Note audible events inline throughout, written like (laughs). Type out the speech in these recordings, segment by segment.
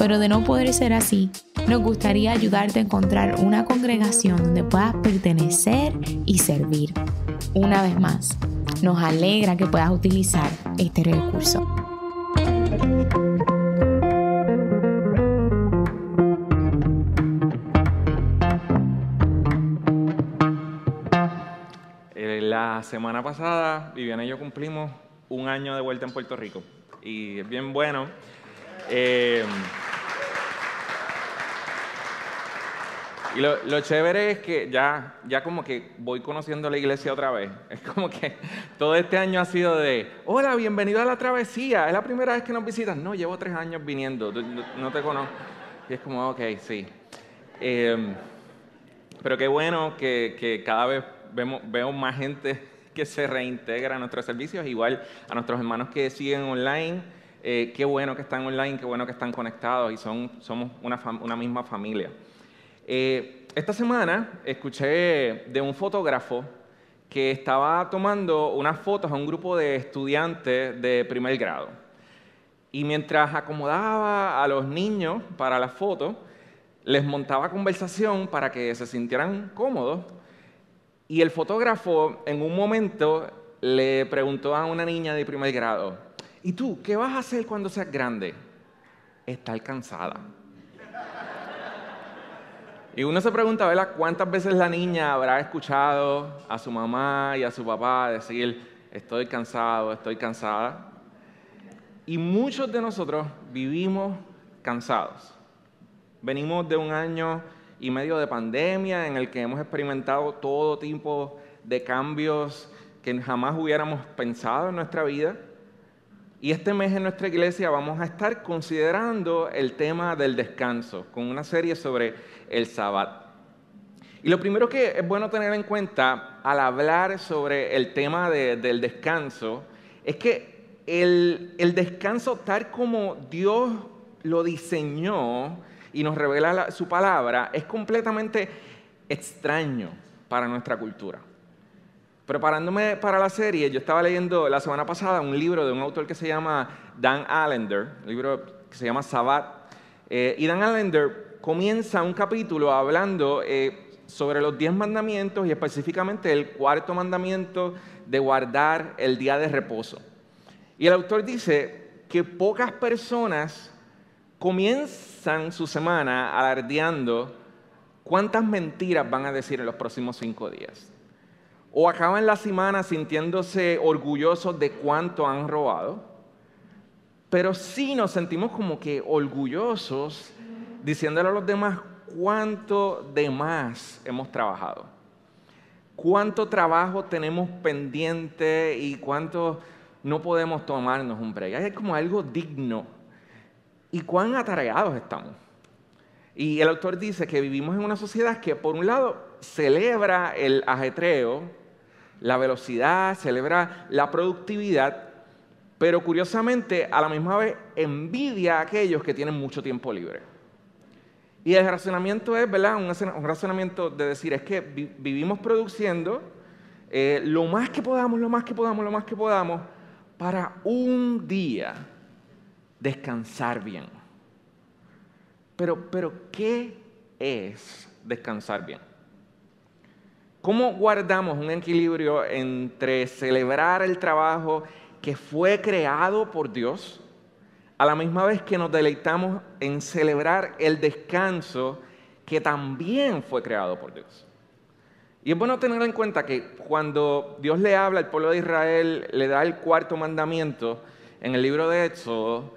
pero de no poder ser así, nos gustaría ayudarte a encontrar una congregación donde puedas pertenecer y servir. Una vez más, nos alegra que puedas utilizar este recurso. Eh, la semana pasada, Viviana y yo cumplimos un año de vuelta en Puerto Rico y es bien bueno. Eh, y lo, chévere es que ya, ya como que voy conociendo la iglesia otra vez. (laughs) Es como que todo este año ha sido de, hola, bienvenido a la travesía. Es la primera vez que nos visitas. No, llevo tres años viniendo, no te conozco. Y es como, ok, sí. Eh, pero qué bueno que, que cada vez vemos, veo más gente (laughs) que se reintegra a nuestros servicios, igual a nuestros hermanos que siguen online. Eh, qué bueno que están online, qué bueno que están conectados y son, somos una, una misma familia. Eh, esta semana escuché de un fotógrafo que estaba tomando unas fotos a un grupo de estudiantes de primer grado. Y mientras acomodaba a los niños para la foto, les montaba conversación para que se sintieran cómodos y el fotógrafo en un momento le preguntó a una niña de primer grado, ¿y tú qué vas a hacer cuando seas grande? Estar cansada. Y uno se pregunta, ¿verdad? ¿Cuántas veces la niña habrá escuchado a su mamá y a su papá decir, estoy cansado, estoy cansada? Y muchos de nosotros vivimos cansados. Venimos de un año y medio de pandemia en el que hemos experimentado todo tipo de cambios que jamás hubiéramos pensado en nuestra vida. Y este mes en nuestra iglesia vamos a estar considerando el tema del descanso con una serie sobre el sabbat. Y lo primero que es bueno tener en cuenta al hablar sobre el tema del descanso es que el, el descanso tal como Dios lo diseñó, y nos revela su palabra es completamente extraño para nuestra cultura. Preparándome para la serie, yo estaba leyendo la semana pasada un libro de un autor que se llama Dan Allender, un libro que se llama Sabbat. Eh, y Dan Allender comienza un capítulo hablando eh, sobre los diez mandamientos y específicamente el cuarto mandamiento de guardar el día de reposo. Y el autor dice que pocas personas comienzan su semana alardeando cuántas mentiras van a decir en los próximos cinco días. O acaban la semana sintiéndose orgullosos de cuánto han robado, pero sí nos sentimos como que orgullosos diciéndole a los demás cuánto de más hemos trabajado, cuánto trabajo tenemos pendiente y cuánto no podemos tomarnos un break. Hay como algo digno y cuán atareados estamos. Y el autor dice que vivimos en una sociedad que por un lado celebra el ajetreo, la velocidad, celebra la productividad, pero curiosamente a la misma vez envidia a aquellos que tienen mucho tiempo libre. Y el razonamiento es, ¿verdad? Un, razonamiento de decir, es que vivimos produciendo eh, lo más que podamos, lo más que podamos, lo más que podamos, para un día descansar bien. Pero, pero, ¿qué es descansar bien? ¿Cómo guardamos un equilibrio entre celebrar el trabajo que fue creado por Dios, a la misma vez que nos deleitamos en celebrar el descanso que también fue creado por Dios? Y es bueno tener en cuenta que cuando Dios le habla al pueblo de Israel, le da el cuarto mandamiento en el libro de Éxodo,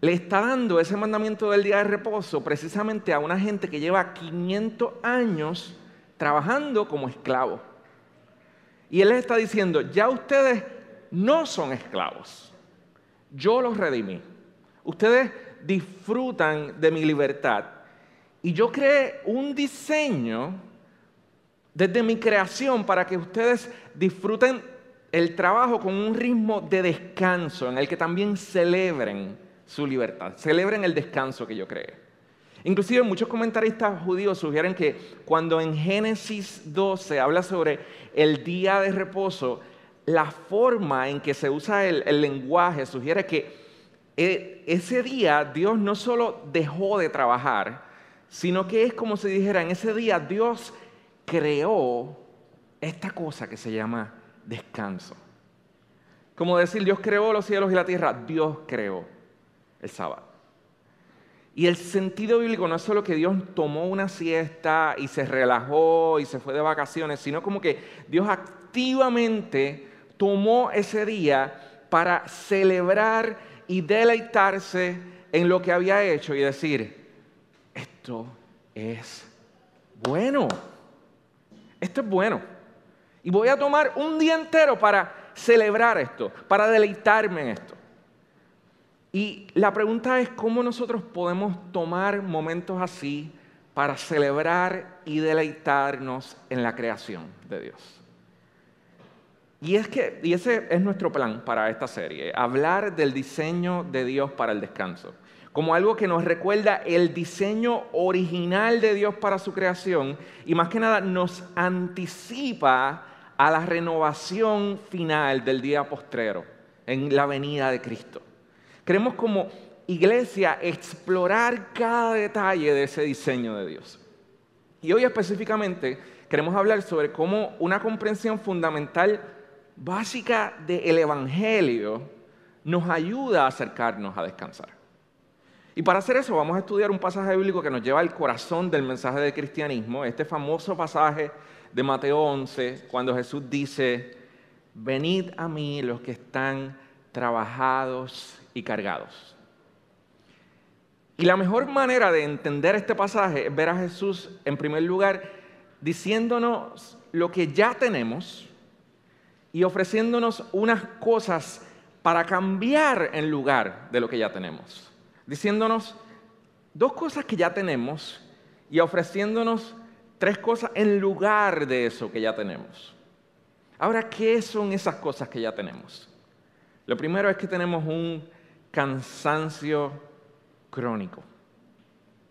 le está dando ese mandamiento del día de reposo precisamente a una gente que lleva 500 años trabajando como esclavo. Y él les está diciendo, ya ustedes no son esclavos, yo los redimí. Ustedes disfrutan de mi libertad. Y yo creé un diseño desde mi creación para que ustedes disfruten el trabajo con un ritmo de descanso en el que también celebren su libertad, celebren el descanso que yo creé. Inclusive muchos comentaristas judíos sugieren que cuando en Génesis 12 habla sobre el día de reposo, la forma en que se usa el, el lenguaje sugiere que eh, ese día Dios no solo dejó de trabajar, sino que es como si dijera, en ese día Dios creó esta cosa que se llama descanso. Como decir, Dios creó los cielos y la tierra, Dios creó el sábado. Y el sentido bíblico no es solo que Dios tomó una siesta y se relajó y se fue de vacaciones, sino como que Dios activamente tomó ese día para celebrar y deleitarse en lo que había hecho y decir, esto es bueno, esto es bueno. Y voy a tomar un día entero para celebrar esto, para deleitarme en esto. Y la pregunta es cómo nosotros podemos tomar momentos así para celebrar y deleitarnos en la creación de Dios. Y, es que, y ese es nuestro plan para esta serie, hablar del diseño de Dios para el descanso, como algo que nos recuerda el diseño original de Dios para su creación y más que nada nos anticipa a la renovación final del día postrero, en la venida de Cristo. Queremos como iglesia explorar cada detalle de ese diseño de Dios. Y hoy específicamente queremos hablar sobre cómo una comprensión fundamental básica del Evangelio nos ayuda a acercarnos a descansar. Y para hacer eso vamos a estudiar un pasaje bíblico que nos lleva al corazón del mensaje del cristianismo, este famoso pasaje de Mateo 11, cuando Jesús dice, venid a mí los que están trabajados y cargados. Y la mejor manera de entender este pasaje es ver a Jesús, en primer lugar, diciéndonos lo que ya tenemos, y ofreciéndonos unas cosas para cambiar en lugar de lo que ya tenemos. Diciéndonos dos cosas que ya tenemos y ofreciéndonos tres cosas en lugar de eso que ya tenemos. Ahora, ¿qué son esas cosas que ya tenemos? Lo primero es que tenemos un cansancio crónico.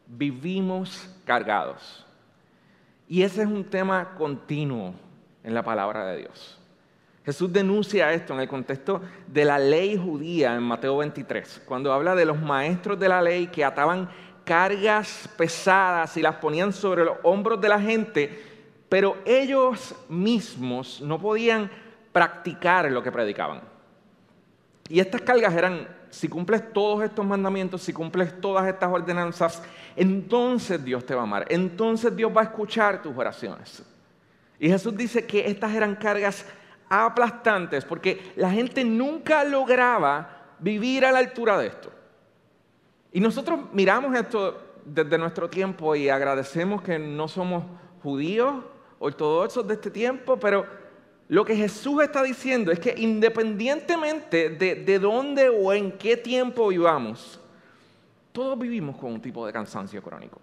Vivimos cargados. Y ese es un tema continuo en la palabra de Dios. Jesús denuncia esto en el contexto de la ley judía en Mateo 23, cuando habla de los maestros de la ley que ataban cargas pesadas y las ponían sobre los hombros de la gente, pero ellos mismos no podían practicar lo que predicaban. Y estas cargas eran, si cumples todos estos mandamientos, si cumples todas estas ordenanzas, entonces Dios te va a amar, entonces Dios va a escuchar tus oraciones. Y Jesús dice que estas eran cargas aplastantes porque la gente nunca lograba vivir a la altura de esto. Y nosotros miramos esto desde nuestro tiempo y agradecemos que no somos judíos, ortodoxos de este tiempo, pero lo que Jesús está diciendo es que independientemente de, de dónde o en qué tiempo vivamos, todos vivimos con un tipo de cansancio crónico.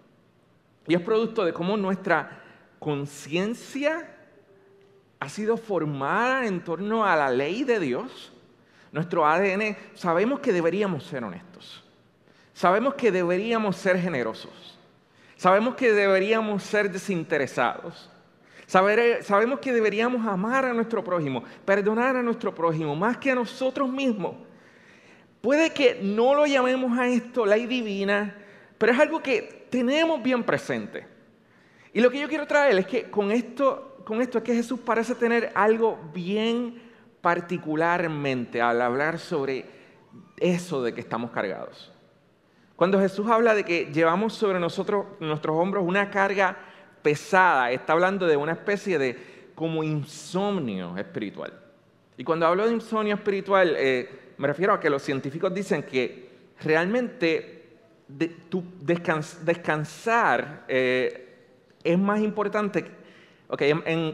Y es producto de cómo nuestra conciencia ha sido formada en torno a la ley de Dios, nuestro ADN, sabemos que deberíamos ser honestos. Sabemos que deberíamos ser generosos. Sabemos que deberíamos ser desinteresados. Sabemos que deberíamos amar a nuestro prójimo, perdonar a nuestro prójimo, más que a nosotros mismos. Puede que no lo llamemos a esto ley divina, pero es algo que tenemos bien presente. Y lo que yo quiero traer es que con esto con esto es que Jesús parece tener algo bien particularmente al hablar sobre eso de que estamos cargados. Cuando Jesús habla de que llevamos sobre nosotros, nuestros hombros una carga pesada, está hablando de una especie de como insomnio espiritual. Y cuando hablo de insomnio espiritual, eh, me refiero a que los científicos dicen que realmente descansar eh, es más importante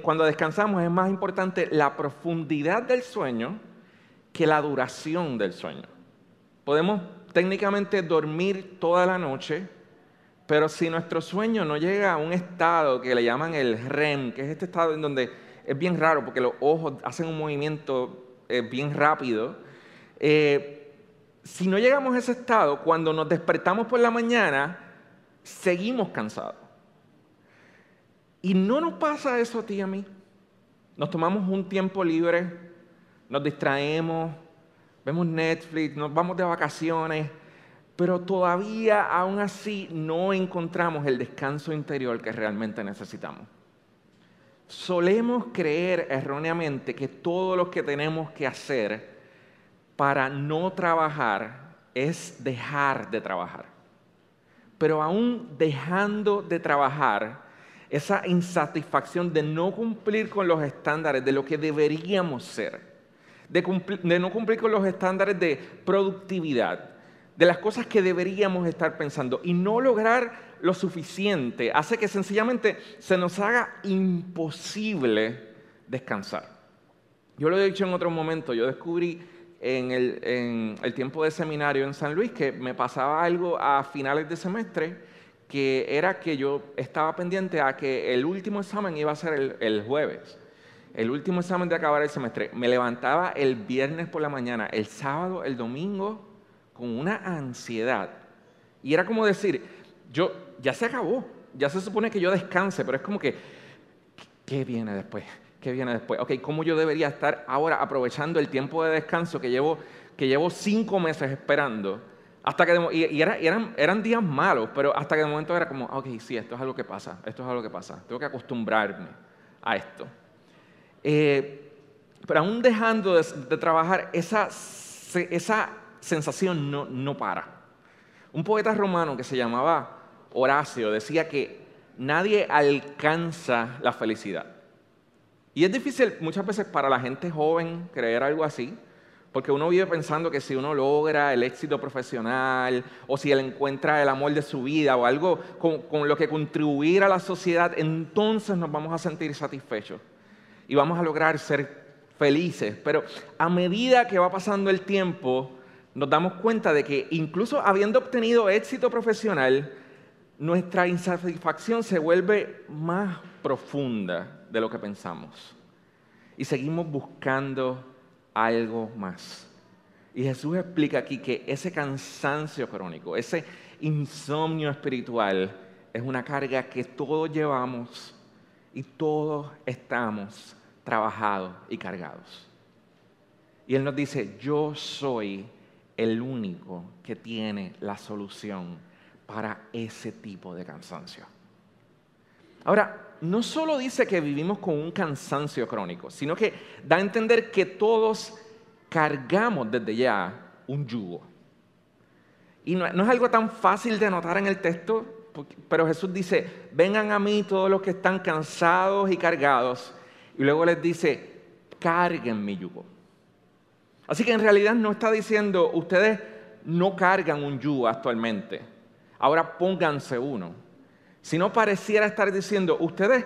cuando descansamos es más importante la profundidad del sueño que la duración del sueño. Podemos técnicamente dormir toda la noche, Pero si nuestro sueño no llega a un estado que le llaman el REM, que es este estado en donde es bien raro porque los ojos hacen un movimiento eh, bien rápido, eh, si no llegamos a ese estado, cuando nos despertamos por la mañana, seguimos cansados. Y no nos pasa eso a ti y a mí. Nos tomamos un tiempo libre, nos distraemos, vemos Netflix, nos vamos de vacaciones, pero todavía aún así no encontramos el descanso interior que realmente necesitamos. Solemos creer erróneamente que todo lo que tenemos que hacer para no trabajar es dejar de trabajar. Pero aún dejando de trabajar, esa insatisfacción de no cumplir con los estándares de lo que deberíamos ser, de, no cumplir con los estándares de productividad, de las cosas que deberíamos estar pensando y no lograr lo suficiente, hace que sencillamente se nos haga imposible descansar. Yo lo he dicho en otro momento, yo descubrí en el, tiempo de seminario en San Luis que me pasaba algo a finales de semestre que era que yo estaba pendiente a que el último examen iba a ser el jueves, el último examen de acabar el semestre. Me levantaba el viernes por la mañana, el sábado, el domingo, con una ansiedad. Y era como decir, yo, ya se acabó, ya se supone que yo descanse, pero es como que, ¿qué viene después? ¿Qué viene después? Ok, ¿cómo yo debería estar ahora aprovechando el tiempo de descanso que llevo, que llevo cinco meses esperando? Hasta que y, eran, eran, días malos, pero hasta que de momento era como, ok, sí, esto es algo que pasa, esto es algo que pasa, tengo que acostumbrarme a esto. Eh, pero aún dejando de, trabajar, esa, esa sensación no, no para. Un poeta romano que se llamaba Horacio decía que nadie alcanza la felicidad. Y es difícil muchas veces para la gente joven creer algo así, porque uno vive pensando que si uno logra el éxito profesional o si él encuentra el amor de su vida o algo con, con, lo que contribuir a la sociedad, entonces nos vamos a sentir satisfechos y vamos a lograr ser felices. Pero a medida que va pasando el tiempo, nos damos cuenta de que incluso habiendo obtenido éxito profesional, nuestra insatisfacción se vuelve más profunda de lo que pensamos. Y seguimos buscando algo más. Y Jesús explica aquí que ese cansancio crónico, ese insomnio espiritual, es una carga que todos llevamos y todos estamos trabajados y cargados. Y Él nos dice, yo soy el único que tiene la solución para ese tipo de cansancio. Ahora, no solo dice que vivimos con un cansancio crónico, sino que da a entender que todos cargamos desde ya un yugo. Y no, es algo tan fácil de notar en el texto, pero Jesús dice, vengan a mí todos los que están cansados y cargados. Y luego les dice, carguen mi yugo. Así que en realidad no está diciendo, ustedes no cargan un yugo actualmente, ahora pónganse uno. Si no pareciera estar diciendo, ustedes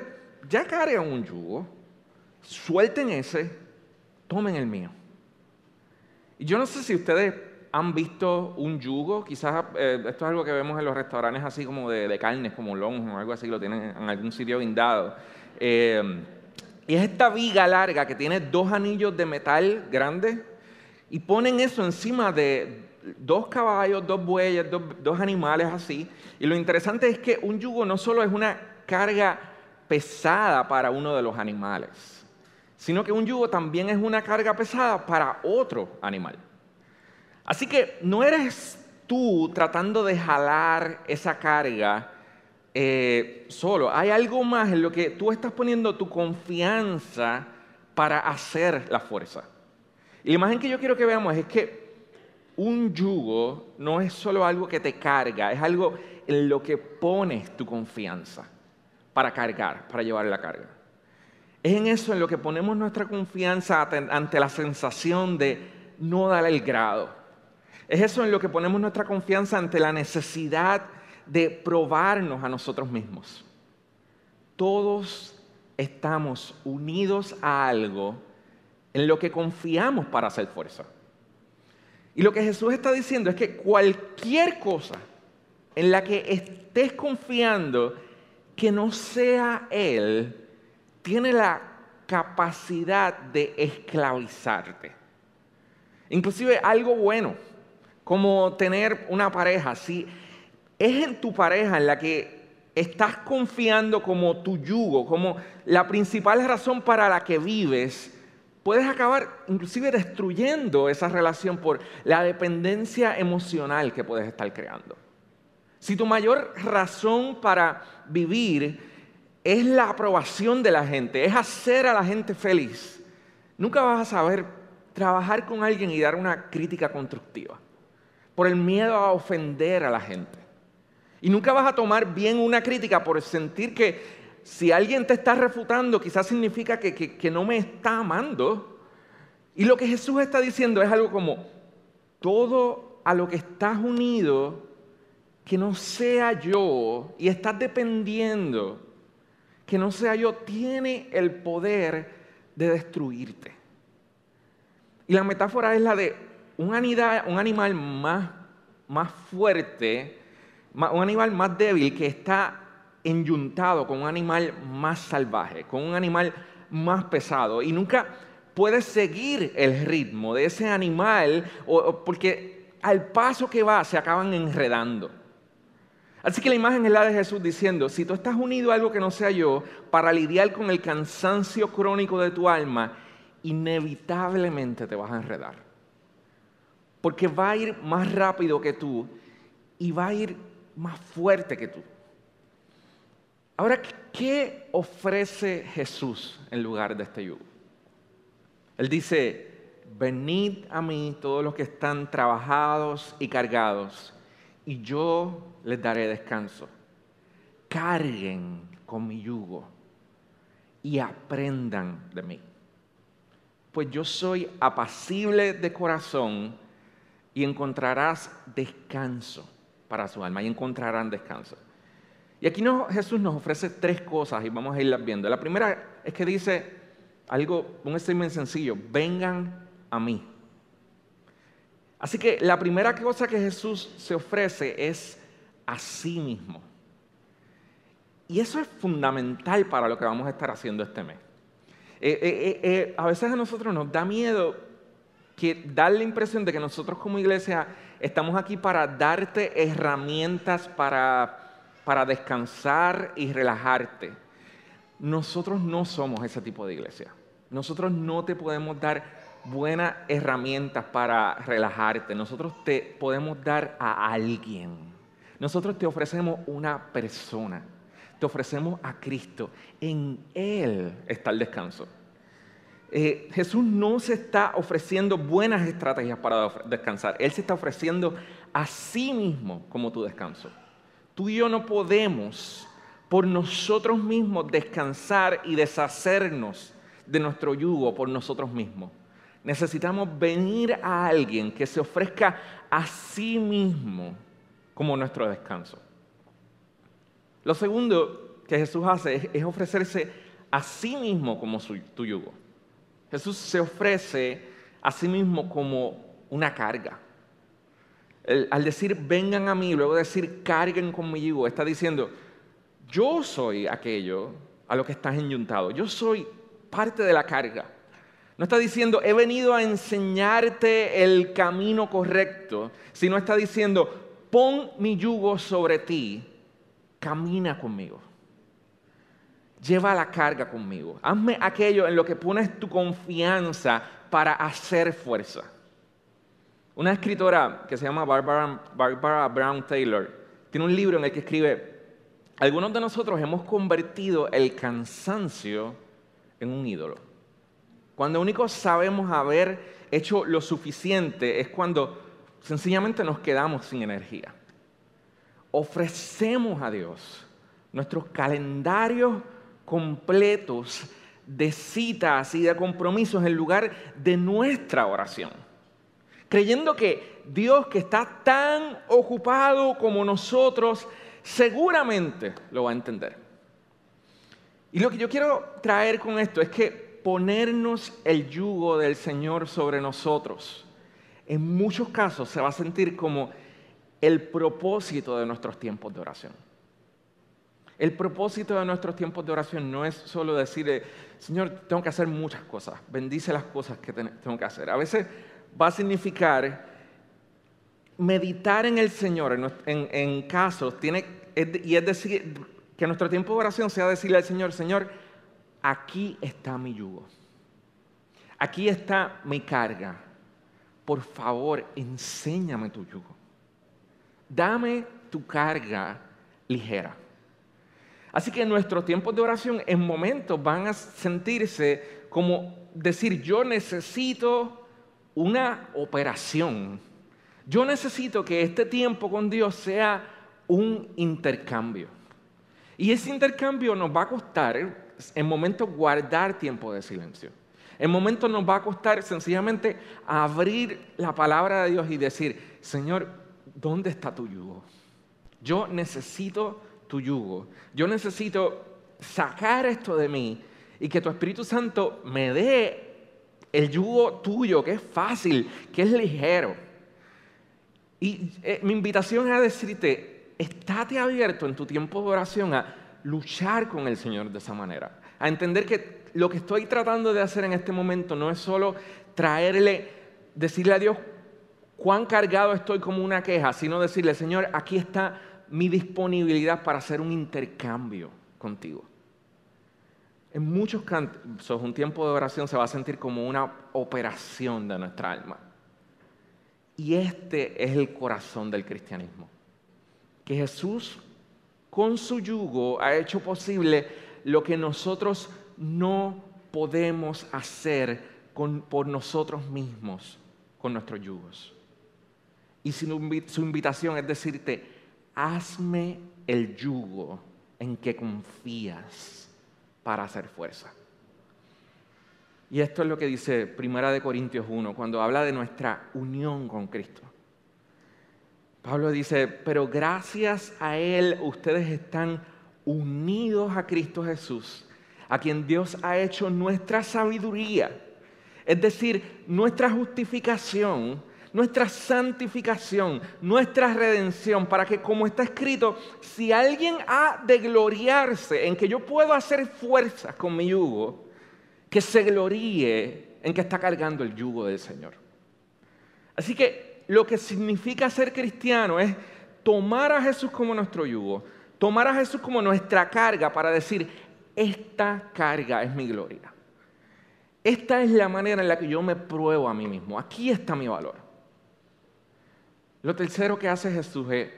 ya cargan un yugo, suelten ese, tomen el mío. Y yo no sé si ustedes han visto un yugo, quizás eh, esto es algo que vemos en los restaurantes así como de, carnes, como lonjo o algo así, lo tienen en algún sitio guindado. Eh, y es esta viga larga que tiene dos anillos de metal grandes y ponen eso encima de, dos caballos, dos bueyes, dos, animales así. Y lo interesante es que un yugo no solo es una carga pesada para uno de los animales, sino que un yugo también es una carga pesada para otro animal. Así que no eres tú tratando de jalar esa carga eh, solo. Hay algo más en lo que tú estás poniendo tu confianza para hacer la fuerza. Y la imagen que yo quiero que veamos es que un yugo no es solo algo que te carga, es algo en lo que pones tu confianza para cargar, para llevar la carga. Es en eso en lo que ponemos nuestra confianza ante la sensación de no dar el grado. Es eso en lo que ponemos nuestra confianza ante la necesidad de probarnos a nosotros mismos. Todos estamos unidos a algo en lo que confiamos para hacer fuerza. Y lo que Jesús está diciendo es que cualquier cosa en la que estés confiando que no sea Él, tiene la capacidad de esclavizarte. Inclusive algo bueno, como tener una pareja, si es en tu pareja en la que estás confiando como tu yugo, como la principal razón para la que vives, puedes acabar inclusive destruyendo esa relación por la dependencia emocional que puedes estar creando. Si tu mayor razón para vivir es la aprobación de la gente, es hacer a la gente feliz, nunca vas a saber trabajar con alguien y dar una crítica constructiva por el miedo a ofender a la gente. Y nunca vas a tomar bien una crítica por sentir que si alguien te está refutando, quizás significa que, que, no me está amando. Y lo que Jesús está diciendo es algo como, todo a lo que estás unido, que no sea yo, y estás dependiendo, que no sea yo, tiene el poder de destruirte. Y la metáfora es la de un, un animal más, más fuerte, un animal más débil que está enyuntado con un animal más salvaje, con un animal más pesado. Y nunca puedes seguir el ritmo de ese animal porque al paso que va se acaban enredando. Así que la imagen es la de Jesús diciendo, si tú estás unido a algo que no sea yo, para lidiar con el cansancio crónico de tu alma, inevitablemente te vas a enredar. Porque va a ir más rápido que tú y va a ir más fuerte que tú. Ahora, ¿qué ofrece Jesús en lugar de este yugo? Él dice, venid a mí todos los que están trabajados y cargados, y yo les daré descanso. Carguen con mi yugo y aprendan de mí. Pues yo soy apacible de corazón y encontrarás descanso para su alma y encontrarán descanso. Y aquí Jesús nos ofrece tres cosas y vamos a irlas viendo. La primera es que dice algo, un statement sencillo, vengan a mí. Así que la primera cosa que Jesús se ofrece es a sí mismo. Y eso es fundamental para lo que vamos a estar haciendo este mes. Eh, eh, eh, a veces a nosotros nos da miedo que dar la impresión de que nosotros como iglesia estamos aquí para darte herramientas para para descansar y relajarte. Nosotros no somos ese tipo de iglesia. Nosotros no te podemos dar buenas herramientas para relajarte. Nosotros te podemos dar a alguien. Nosotros te ofrecemos una persona. Te ofrecemos a Cristo. En Él está el descanso. Eh, Jesús no se está ofreciendo buenas estrategias para descansar. Él se está ofreciendo a sí mismo como tu descanso. Tú y yo no podemos por nosotros mismos descansar y deshacernos de nuestro yugo por nosotros mismos. Necesitamos venir a alguien que se ofrezca a sí mismo como nuestro descanso. Lo segundo que Jesús hace es, ofrecerse a sí mismo como tu yugo. Jesús se ofrece a sí mismo como una carga al decir vengan a mí, luego decir carguen conmigo, está diciendo, yo soy aquello a lo que estás enyuntado, yo soy parte de la carga. No está diciendo, he venido a enseñarte el camino correcto, sino está diciendo, pon mi yugo sobre ti, camina conmigo. Lleva la carga conmigo. Hazme aquello en lo que pones tu confianza para hacer fuerza. Una escritora que se llama Barbara, Brown Taylor tiene un libro en el que escribe, algunos de nosotros hemos convertido el cansancio en un ídolo. Cuando único sabemos haber hecho lo suficiente es cuando sencillamente nos quedamos sin energía. Ofrecemos a Dios nuestros calendarios completos de citas y de compromisos en lugar de nuestra oración creyendo que Dios que está tan ocupado como nosotros, seguramente lo va a entender. Y lo que yo quiero traer con esto es que ponernos el yugo del Señor sobre nosotros, en muchos casos se va a sentir como el propósito de nuestros tiempos de oración. El propósito de nuestros tiempos de oración no es solo decir, Señor, tengo que hacer muchas cosas, bendice las cosas que tengo que hacer. A veces va a significar meditar en el Señor en, casos, tiene, y es decir, que nuestro tiempo de oración sea decirle al Señor, Señor, aquí está mi yugo, aquí está mi carga, por favor, enséñame tu yugo, dame tu carga ligera. Así que nuestros tiempos de oración en momentos van a sentirse como decir, yo necesito una operación. Yo necesito que este tiempo con Dios sea un intercambio. Y ese intercambio nos va a costar en momentos guardar tiempo de silencio. En momentos nos va a costar sencillamente abrir la palabra de Dios y decir, Señor, ¿dónde está tu yugo? Yo necesito tu yugo. Yo necesito sacar esto de mí y que tu Espíritu Santo me dé el yugo tuyo, que es fácil, que es ligero. Y eh, mi invitación es a decirte, estate abierto en tu tiempo de oración a luchar con el Señor de esa manera, a entender que lo que estoy tratando de hacer en este momento no es solo traerle, decirle a Dios cuán cargado estoy como una queja, sino decirle, Señor, aquí está mi disponibilidad para hacer un intercambio contigo. En muchos casos, un tiempo de oración se va a sentir como una operación de nuestra alma. Y este es el corazón del cristianismo. Que Jesús, con su yugo, ha hecho posible lo que nosotros no podemos hacer por nosotros mismos con nuestros yugos. Y su invitación es decirte, hazme el yugo en que confías para hacer fuerza. Y esto es lo que dice Primera de Corintios 1 cuando habla de nuestra unión con Cristo. Pablo dice, pero gracias a Él ustedes están unidos a Cristo Jesús, a quien Dios ha hecho nuestra sabiduría, es decir, nuestra justificación nuestra santificación, nuestra redención, para que como está escrito, si alguien ha de gloriarse en que yo puedo hacer fuerzas con mi yugo, que se gloríe en que está cargando el yugo del Señor. Así que lo que significa ser cristiano es tomar a Jesús como nuestro yugo, tomar a Jesús como nuestra carga para decir, esta carga es mi gloria. Esta es la manera en la que yo me pruebo a mí mismo. Aquí está mi valor. Lo tercero que hace Jesús es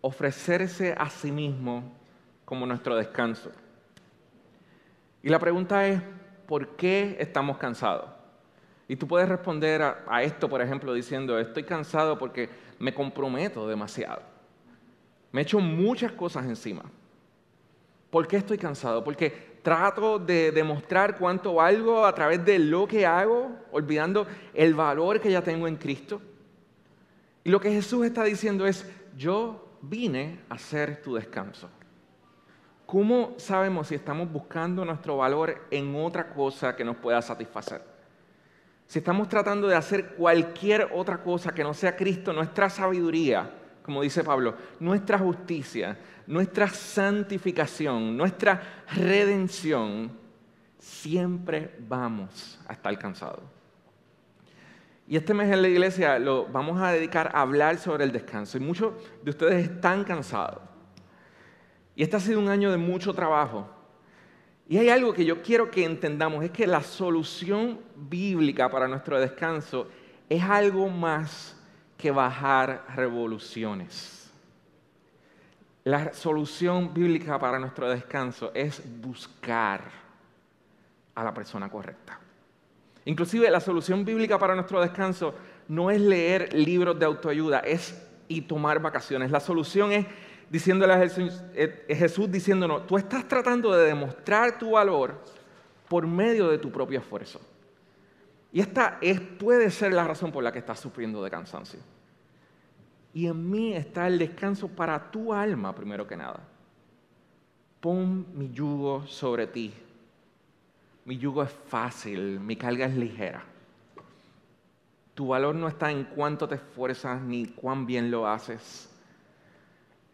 ofrecerse a sí mismo como nuestro descanso. Y la pregunta es, ¿por qué estamos cansados? Y tú puedes responder a, esto, por ejemplo, diciendo, estoy cansado porque me comprometo demasiado. Me echo muchas cosas encima. ¿Por qué estoy cansado? Porque trato de demostrar cuánto valgo a través de lo que hago, olvidando el valor que ya tengo en Cristo. Y lo que Jesús está diciendo es, yo vine a ser tu descanso. ¿Cómo sabemos si estamos buscando nuestro valor en otra cosa que nos pueda satisfacer? Si estamos tratando de hacer cualquier otra cosa que no sea Cristo, nuestra sabiduría, como dice Pablo, nuestra justicia, nuestra santificación, nuestra redención, siempre vamos a estar cansados. Y este mes en la iglesia lo vamos a dedicar a hablar sobre el descanso. Y muchos de ustedes están cansados. Y este ha sido un año de mucho trabajo. Y hay algo que yo quiero que entendamos, es que la solución bíblica para nuestro descanso es algo más que bajar revoluciones. La solución bíblica para nuestro descanso es buscar a la persona correcta. Inclusive la solución bíblica para nuestro descanso no es leer libros de autoayuda, es y tomar vacaciones. La solución es diciéndole a Jesús, eh, Jesús diciéndonos, tú estás tratando de demostrar tu valor por medio de tu propio esfuerzo. Y esta es, puede ser la razón por la que estás sufriendo de cansancio. Y en mí está el descanso para tu alma, primero que nada. Pon mi yugo sobre ti mi yugo es fácil, mi carga es ligera. Tu valor no está en cuánto te esfuerzas ni cuán bien lo haces.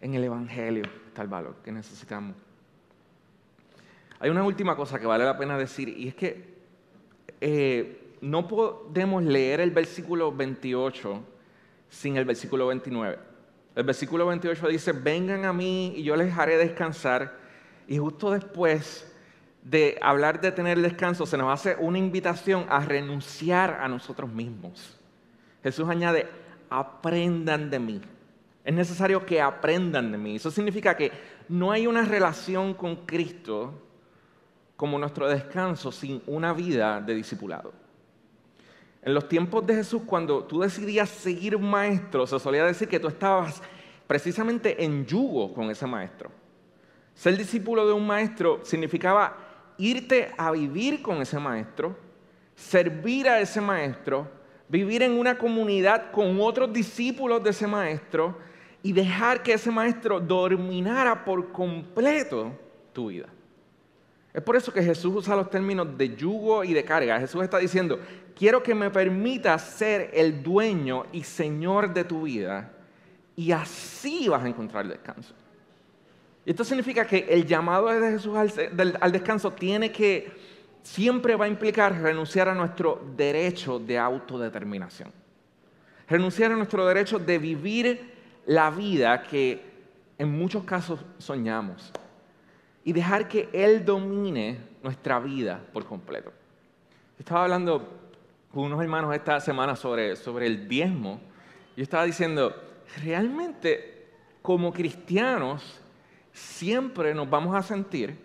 En el Evangelio está el valor que necesitamos. Hay una última cosa que vale la pena decir y es que eh, no podemos leer el versículo 28 sin el versículo 29. El versículo 28 dice, vengan a mí y yo les haré descansar. Y justo después de hablar de tener descanso, se nos hace una invitación a renunciar a nosotros mismos. Jesús añade, aprendan de mí. Es necesario que aprendan de mí. Eso significa que no hay una relación con Cristo como nuestro descanso sin una vida de discipulado. En los tiempos de Jesús, cuando tú decidías seguir un maestro, se solía decir que tú estabas precisamente en yugo con ese maestro. Ser discípulo de un maestro significaba irte a vivir con ese maestro, servir a ese maestro, vivir en una comunidad con otros discípulos de ese maestro y dejar que ese maestro dominara por completo tu vida. Es por eso que Jesús usa los términos de yugo y de carga. Jesús está diciendo, quiero que me permitas ser el dueño y señor de tu vida y así vas a encontrar descanso. Y esto significa que el llamado de Jesús al, descanso tiene que, siempre va a implicar renunciar a nuestro derecho de autodeterminación. Renunciar a nuestro derecho de vivir la vida que en muchos casos soñamos. Y dejar que Él domine nuestra vida por completo. Estaba hablando con unos hermanos esta semana sobre, sobre el diezmo. Yo estaba diciendo, realmente como cristianos siempre nos vamos a sentir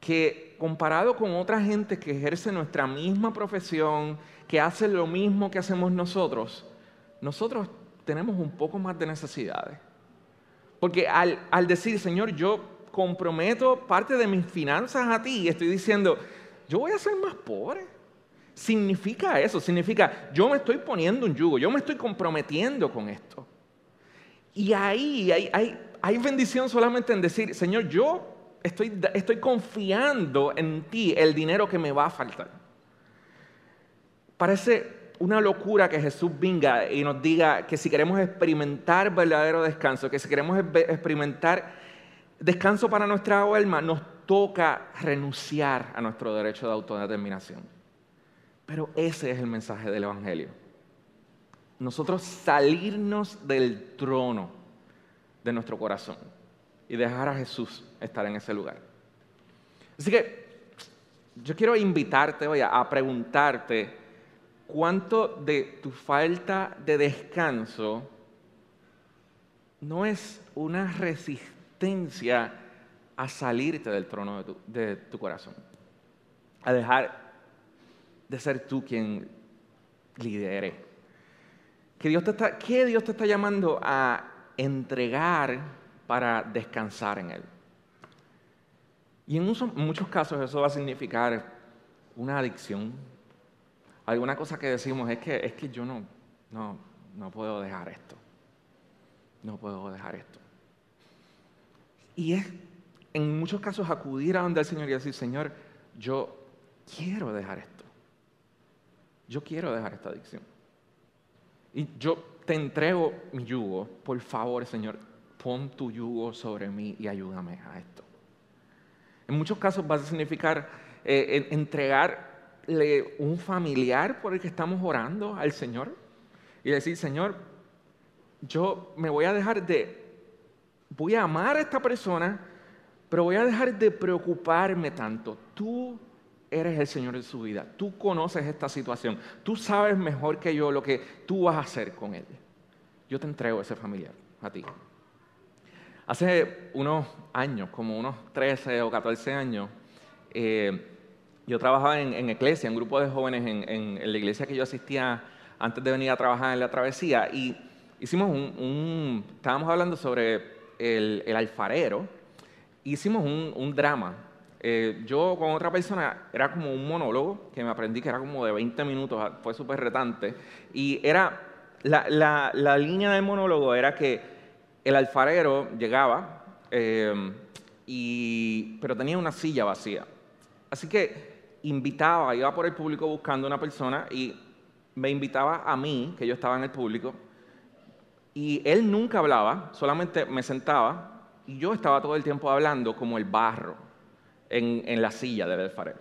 que comparado con otra gente que ejerce nuestra misma profesión, que hace lo mismo que hacemos nosotros, nosotros tenemos un poco más de necesidades. Porque al, al decir, Señor, yo comprometo parte de mis finanzas a ti, estoy diciendo, yo voy a ser más pobre significa eso, significa yo me estoy poniendo un yugo, yo me estoy comprometiendo con esto. Y ahí hay, bendición solamente en decir, Señor, yo estoy confiando en ti el dinero que me va a faltar. Parece una locura que Jesús venga y nos diga que si queremos experimentar verdadero descanso, que si queremos experimentar descanso para nuestra alma, nos toca renunciar a nuestro derecho de autodeterminación. Pero ese es el mensaje del Evangelio. Nosotros salirnos del trono de nuestro corazón y dejar a Jesús estar en ese lugar. Así que yo quiero invitarte hoy a preguntarte cuánto de tu falta de descanso no es una resistencia a salirte del trono de tu, corazón, a dejar de ser tú quien lidere. Que ¿Qué Dios te está llamando a entregar para descansar en Él? Y en muchos casos eso va a significar una adicción. Alguna cosa que decimos es que, es que yo no, no, no puedo dejar esto. No puedo dejar esto. Y es en muchos casos acudir a donde el Señor y decir, Señor, yo quiero dejar esto yo quiero dejar esta adicción. Y yo te entrego mi yugo, por favor, Señor, pon tu yugo sobre mí y ayúdame a esto. En muchos casos va a significar eh, entregarle un familiar por el que estamos orando al Señor y decir, Señor, yo me voy a dejar de, voy a amar a esta persona, pero voy a dejar de preocuparme tanto. Tú eres el Señor de su vida. Tú conoces esta situación. Tú sabes mejor que yo lo que tú vas a hacer con él. Yo te entrego ese familiar a ti. Hace unos años, como unos 13 o 14 años, eh, yo trabajaba en, en, iglesia, en un grupo de jóvenes en, la iglesia que yo asistía antes de venir a trabajar en la travesía y hicimos un, estábamos hablando sobre el, alfarero, hicimos un, un drama eh, yo con otra persona era como un monólogo que me aprendí que era como de 20 minutos, ah, fue súper retante. Y era, la, línea del monólogo era que el alfarero llegaba, eh, y, pero tenía una silla vacía. Así que invitaba, iba por el público buscando una persona y me invitaba a mí, que yo estaba en el público, Y él nunca hablaba, solamente me sentaba y yo estaba todo el tiempo hablando como el barro en, la silla del alfarero.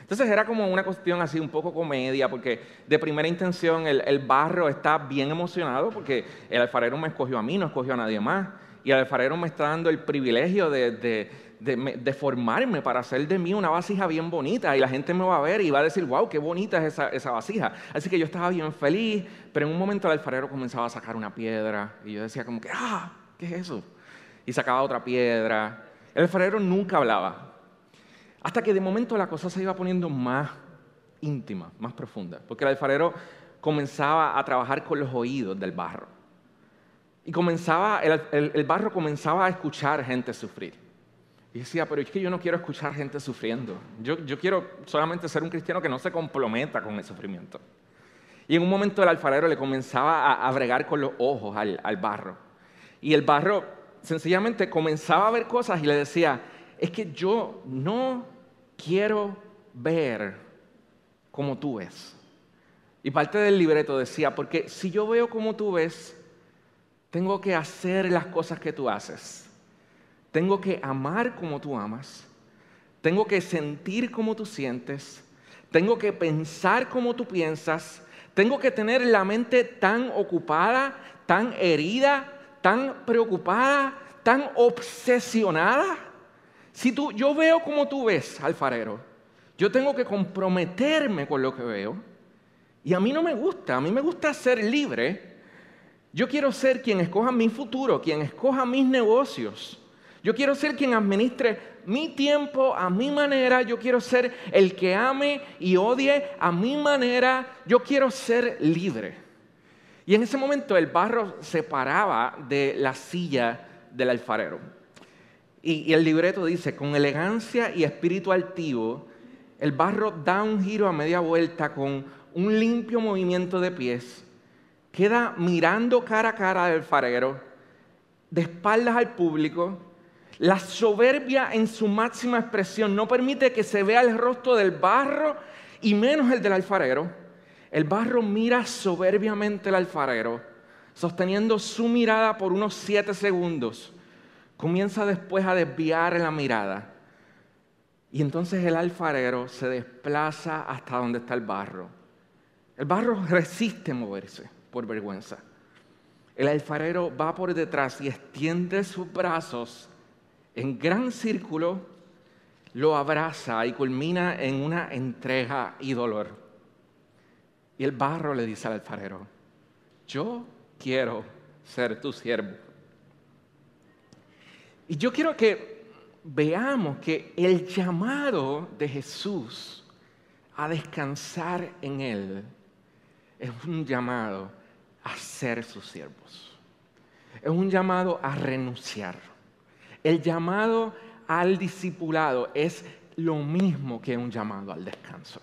Entonces era como una cuestión así un poco comedia, porque de primera intención el, barro está bien emocionado porque el alfarero me escogió a mí, no escogió a nadie más. Y el alfarero me está dando el privilegio de, de, formarme para hacer de mí una vasija bien bonita y la gente me va a ver y va a decir, wow, qué bonita es esa, esa, vasija. Así que yo estaba bien feliz, pero en un momento el alfarero comenzaba a sacar una piedra y yo decía como que, ah, ¿qué es eso? Y sacaba otra piedra. El alfarero nunca hablaba. Hasta que de momento la cosa se iba poniendo más íntima, más profunda, porque el alfarero comenzaba a trabajar con los oídos del barro. Y comenzaba, el, barro comenzaba a escuchar gente sufrir. Y decía, pero es que yo no quiero escuchar gente sufriendo. Yo, quiero solamente ser un cristiano que no se comprometa con el sufrimiento. Y en un momento el alfarero le comenzaba a, bregar con los ojos al, al barro. Y el barro sencillamente comenzaba a ver cosas y le decía, es que yo no quiero ver como tú ves. Y parte del libreto decía, porque si yo veo como tú ves, tengo que hacer las cosas que tú haces. Tengo que amar como tú amas. Tengo que sentir como tú sientes. Tengo que pensar como tú piensas. Tengo que tener la mente tan ocupada, tan herida, tan preocupada, tan obsesionada. Si tú, yo veo como tú ves, alfarero, yo tengo que comprometerme con lo que veo. Y a mí no me gusta, a mí me gusta ser libre. Yo quiero ser quien escoja mi futuro, quien escoja mis negocios. Yo quiero ser quien administre mi tiempo a mi manera. Yo quiero ser el que ame y odie a mi manera. Yo quiero ser libre. Y en ese momento el barro se paraba de la silla del alfarero. Y, el libreto dice, con elegancia y espíritu altivo, el barro da un giro a media vuelta con un limpio movimiento de pies, queda mirando cara a cara al alfarero, de espaldas al público, la soberbia en su máxima expresión no permite que se vea el rostro del barro y menos el del alfarero. El barro mira soberbiamente al alfarero, sosteniendo su mirada por unos siete segundos. Comienza después a desviar la mirada. Y entonces el alfarero se desplaza hasta donde está el barro. El barro resiste moverse por vergüenza. El alfarero va por detrás y extiende sus brazos en gran círculo, lo abraza y culmina en una entrega y dolor. Y el barro le dice al alfarero, yo quiero ser tu siervo. Y yo quiero que veamos que el llamado de Jesús a descansar en Él es un llamado a ser sus siervos. Es un llamado a renunciar el llamado al discipulado es lo mismo que un llamado al descanso.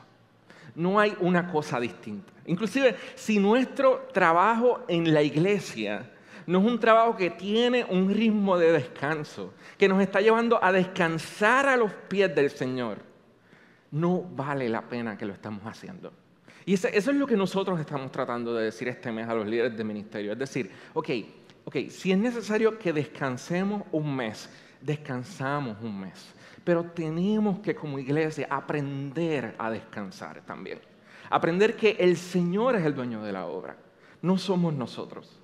No hay una cosa distinta. Inclusive, si nuestro trabajo en la iglesia no es un trabajo que tiene un ritmo de descanso, que nos está llevando a descansar a los pies del Señor, no vale la pena que lo estamos haciendo. Y eso es lo que nosotros estamos tratando de decir este mes a los líderes de ministerio. Es decir, ok, ok, si es necesario que descansemos un mes, descansamos un mes. Pero tenemos que como iglesia aprender a descansar también. Aprender que el Señor es el dueño de la obra, no somos nosotros.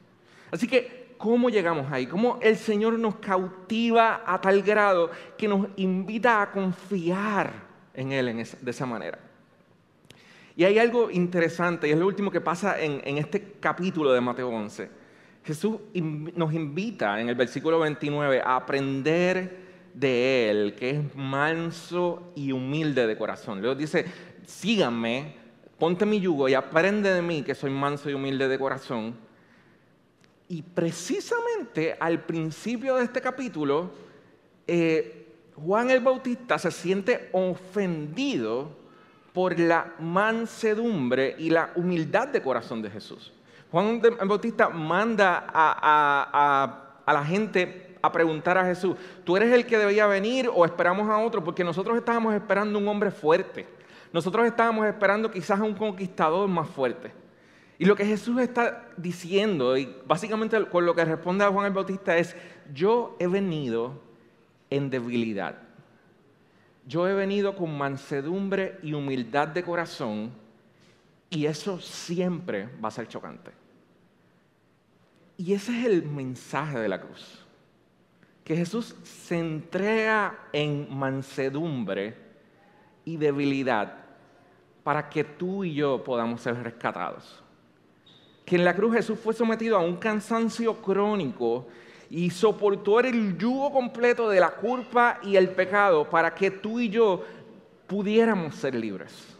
Así que, ¿cómo llegamos ahí? ¿Cómo el Señor nos cautiva a tal grado que nos invita a confiar en Él de esa manera? Y hay algo interesante, y es lo último que pasa en, en este capítulo de Mateo 11 Jesús nos invita en el versículo 29 a aprender de Él, que es manso y humilde de corazón. Luego dice, síganme, ponte mi yugo y aprende de mí, que soy manso y humilde de corazón. Y precisamente al principio de este capítulo, eh, Juan el Bautista se siente ofendido por la mansedumbre y la humildad de corazón de Jesús. Juan el Bautista manda a, la gente a preguntar a Jesús, ¿tú eres el que debía venir o esperamos a otro? Porque nosotros estábamos esperando un hombre fuerte. Nosotros estábamos esperando quizás a un conquistador más fuerte. Y lo que Jesús está diciendo, y básicamente con lo que responde a Juan el Bautista es, yo he venido en debilidad. Yo he venido con mansedumbre y humildad de corazón y eso siempre va a ser chocante. Y ese es el mensaje de la cruz. Que Jesús se entrega en mansedumbre y debilidad para que tú y yo podamos ser rescatados. Que en la cruz Jesús fue sometido a un cansancio crónico y soportó el yugo completo de la culpa y el pecado para que tú y yo pudiéramos ser libres.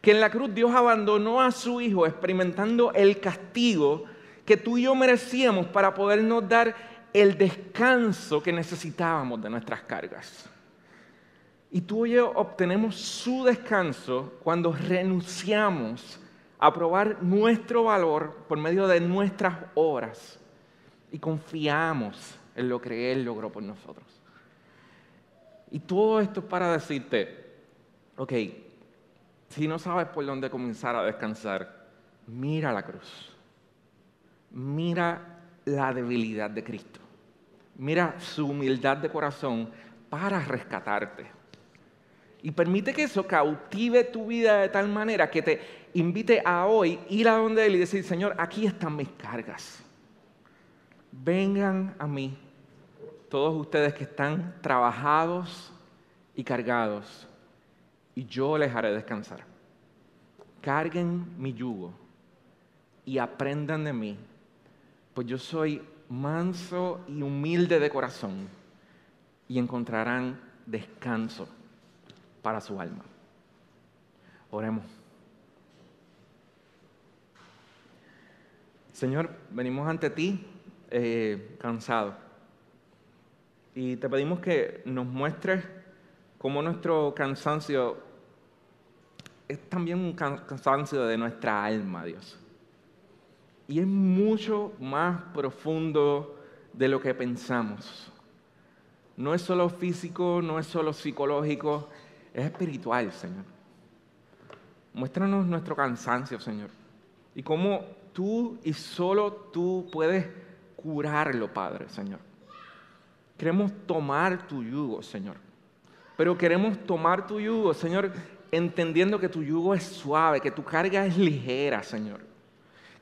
Que en la cruz Dios abandonó a su Hijo experimentando el castigo que tú y yo merecíamos para podernos dar el descanso que necesitábamos de nuestras cargas. Y tú y yo obtenemos su descanso cuando renunciamos a probar nuestro valor por medio de nuestras obras y confiamos en lo que Él logró por nosotros. Y todo esto es para decirte, ok, si no sabes por dónde comenzar a descansar, mira la cruz. Mira la debilidad de Cristo. Mira su humildad de corazón para rescatarte. Y permite que eso cautive tu vida de tal manera que te invite a hoy ir a donde Él y decir, Señor, aquí están mis cargas vengan a mí todos ustedes que están trabajados y cargados, y yo les haré descansar. Carguen mi yugo y aprendan de mí, pues yo soy manso y humilde de corazón, y encontrarán descanso para su alma. Oremos. Señor, venimos ante ti eh, cansado. Y te pedimos que nos muestres cómo nuestro cansancio es también un cansancio de nuestra alma, Dios. Y es mucho más profundo de lo que pensamos. No es solo físico, no es solo psicológico, es espiritual, Señor. Muéstranos nuestro cansancio, Señor. Y cómo tú y solo tú puedes curarlo, Padre, Señor. Queremos tomar tu yugo, Señor. Pero queremos tomar tu yugo, Señor, entendiendo que tu yugo es suave, que tu carga es ligera, Señor.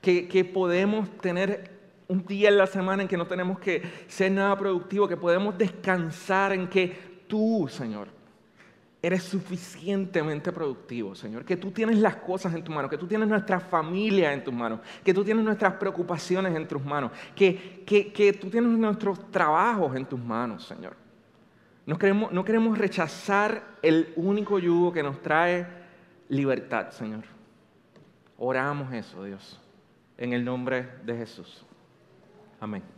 Que, que podemos tener un día en la semana en que no tenemos que ser nada productivo, que podemos descansar en que tú, Señor, eres suficientemente productivo, Señor. Que tú tienes las cosas en tu mano, que tú tienes nuestra familia en tus manos, que tú tienes nuestras preocupaciones en tus manos, que, que, tú tienes nuestros trabajos en tus manos, Señor. No queremos, no queremos rechazar el único yugo que nos trae libertad, Señor. Oramos eso, Dios, en el nombre de Jesús. Amén.